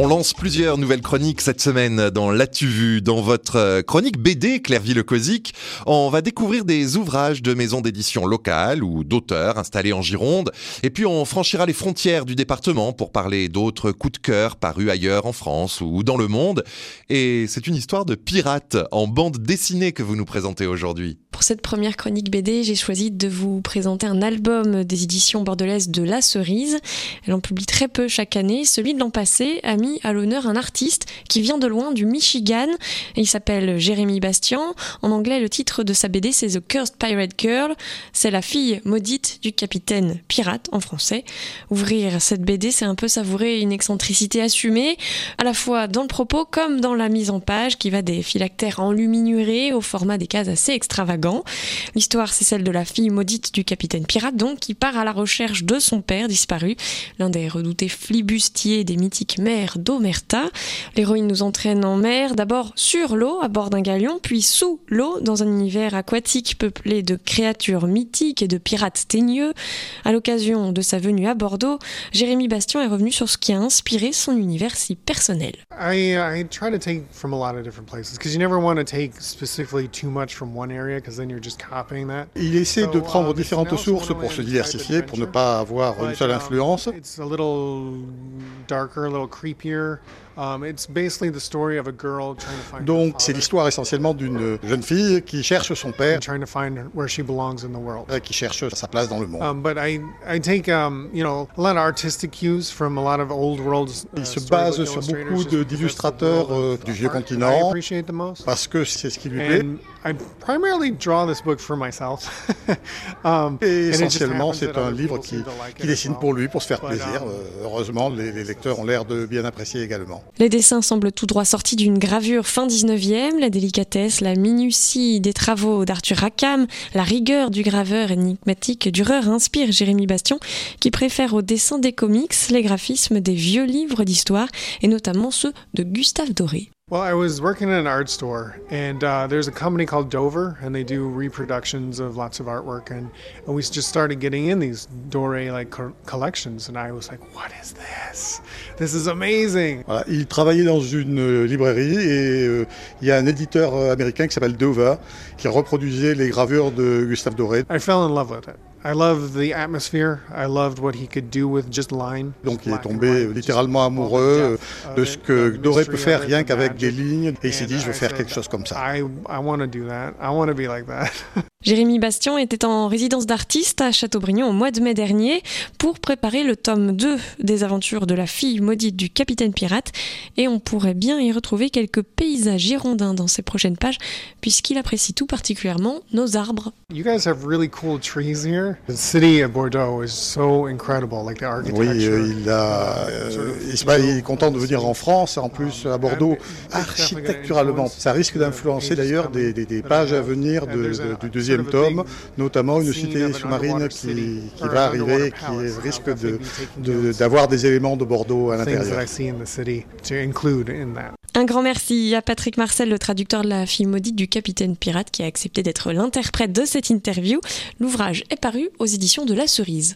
On lance plusieurs nouvelles chroniques cette semaine dans L'As-tu vu Dans votre euh, chronique BD Clairville-Cosic, on va découvrir des ouvrages de maisons d'édition locales ou d'auteurs installés en Gironde. Et puis on franchira les frontières du département pour parler d'autres coups de cœur parus ailleurs en France ou dans le monde. Et c'est une histoire de pirates en bande dessinée que vous nous présentez aujourd'hui. Pour cette première chronique BD, j'ai choisi de vous présenter un album des éditions bordelaises de La Cerise. Elle en publie très peu chaque année. Celui de l'an passé a mis à l'honneur un artiste qui vient de loin du Michigan. Il s'appelle Jérémy Bastian. En anglais, le titre de sa BD, c'est The Cursed Pirate Girl. C'est la fille maudite du capitaine pirate en français. Ouvrir cette BD, c'est un peu savourer une excentricité assumée, à la fois dans le propos comme dans la mise en page qui va des phylactères enluminurés au format des cases assez extravagants. L'histoire, c'est celle de la fille maudite du capitaine pirate, donc, qui part à la recherche de son père disparu, l'un des redoutés flibustiers des mythiques d'Omerta. L'héroïne nous entraîne en mer, d'abord sur l'eau à bord d'un galion, puis sous l'eau dans un univers aquatique peuplé de créatures mythiques et de pirates teigneux. À l'occasion de sa venue à Bordeaux, Jérémy Bastion est revenu sur ce qui a inspiré son univers si personnel. I, I try to take from a lot of different places because you never want to take specifically too much from one area because then you're just copying that. Il essaie de prendre um, différentes sources pour se diversifier, pour ne pas avoir une seule um, influence. It's a little darker, a little creepier. here. It's basically the story of a girl trying to find her Donc c'est l'histoire essentiellement d'une jeune fille qui cherche son père, and trying to find where she belongs in the world. qui cherche sa place dans le monde. But I, I take you know a lot of artistic cues from a lot of old worlds. Il se base sur beaucoup d'illustrateurs, euh, du vieux continent. appreciate the most. Parce que c'est ce qui lui plaît. And I primarily draw this book for myself. um, Et essentiellement, c'est un livre qui, dessine pour lui, pour se faire plaisir. um, Euh, Heureusement, les, les lecteurs ont l'air de bien apprécier également. Les dessins semblent tout droit sortis d'une gravure fin 19e, la délicatesse, la minutie des travaux d'Arthur Rackham, la rigueur du graveur énigmatique Dürer inspire Jérémy Bastion, qui préfère au dessin des comics les graphismes des vieux livres d'histoire, et notamment ceux de Gustave Doré. Well, I was working in an art store, and uh, there's a company called Dover, and they do reproductions of lots of artwork, and, and we just started getting in these Doré like co- collections, and I was like, "What is this? This is amazing!" Voilà, il travaillait dans une euh, librairie et euh, il y a un éditeur euh, américain qui s'appelle Dover qui reproduisait les gravures de Gustave Doré. I fell in love with it. I loved the atmosphere. I loved what he could do with just line. Donc il est tombé littéralement amoureux de ce que Doré peut faire rien qu'avec des lignes et il s'est And dit je veux faire said, quelque chose comme ça. I I want to do that. I want to be like that. Jérémy Bastion était en résidence d'artiste à Châteaubriand au mois de mai dernier pour préparer le tome 2 des aventures de la fille maudite du capitaine pirate et on pourrait bien y retrouver quelques paysages girondins dans ses prochaines pages puisqu'il apprécie tout particulièrement nos arbres. You guys have really cool trees here. The city of Bordeaux is so incredible, like the architecture. Oui, il, a, euh, il, est content de venir en France, en plus à Bordeaux, architecturalement. Ça risque d'influencer d'ailleurs des, des- des pages à venir de- de- du deuxième tome, notamment une cité sous-marine qui, qui va arriver, qui risque de- d'avoir des éléments de Bordeaux à l'intérieur. Un grand merci à Patrick Marcel, le traducteur de la fille maudite du capitaine pirate qui a accepté d'être l'interprète de cette interview. L'ouvrage est paru aux éditions de La Cerise.